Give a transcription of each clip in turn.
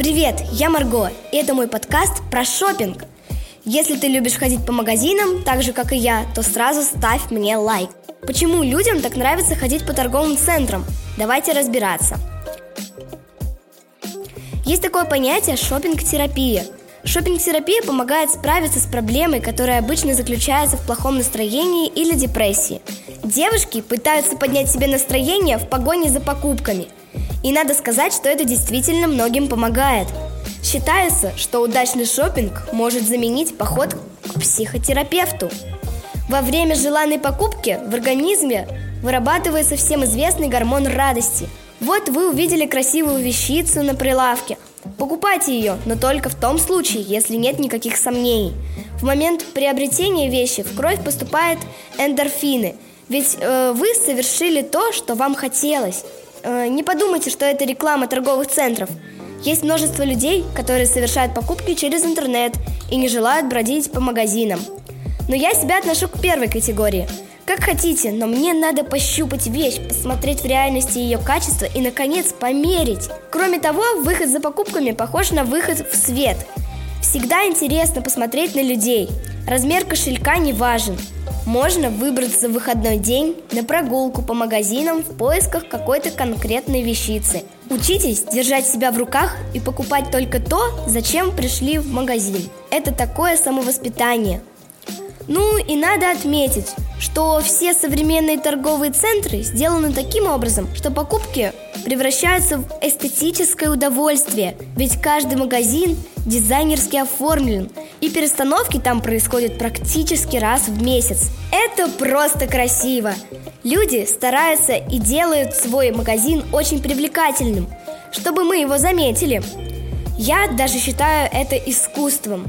Привет, я Марго, и это мой подкаст про шопинг. Если ты любишь ходить по магазинам, так же как и я, то сразу ставь мне лайк. Почему людям так нравится ходить по торговым центрам? Давайте разбираться. Есть такое понятие шопинг-терапия. Шопинг-терапия помогает справиться с проблемой, которая обычно заключается в плохом настроении или депрессии. Девушки пытаются поднять себе настроение в погоне за покупками – и надо сказать, что это действительно многим помогает. Считается, что удачный шопинг может заменить поход к психотерапевту. Во время желанной покупки в организме вырабатывается всем известный гормон радости. Вот вы увидели красивую вещицу на прилавке. Покупайте ее, но только в том случае, если нет никаких сомнений. В момент приобретения вещи в кровь поступают эндорфины, ведь э, вы совершили то, что вам хотелось. Э, не подумайте, что это реклама торговых центров. Есть множество людей, которые совершают покупки через интернет и не желают бродить по магазинам. Но я себя отношу к первой категории. Как хотите, но мне надо пощупать вещь, посмотреть в реальности ее качество и, наконец, померить. Кроме того, выход за покупками похож на выход в свет. Всегда интересно посмотреть на людей. Размер кошелька не важен. Можно выбраться в выходной день на прогулку по магазинам в поисках какой-то конкретной вещицы. Учитесь держать себя в руках и покупать только то, зачем пришли в магазин. Это такое самовоспитание. Ну и надо отметить, что все современные торговые центры сделаны таким образом, что покупки превращаются в эстетическое удовольствие, ведь каждый магазин дизайнерски оформлен, и перестановки там происходят практически раз в месяц. Это просто красиво! Люди стараются и делают свой магазин очень привлекательным, чтобы мы его заметили. Я даже считаю это искусством.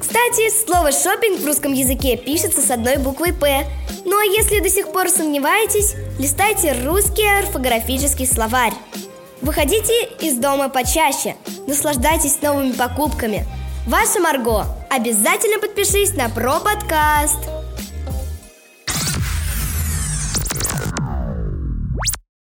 Кстати, слово шопинг в русском языке пишется с одной буквой «П». Ну а если до сих пор сомневаетесь, листайте русский орфографический словарь. Выходите из дома почаще, наслаждайтесь новыми покупками. Ваша Марго, обязательно подпишись на Про подкаст.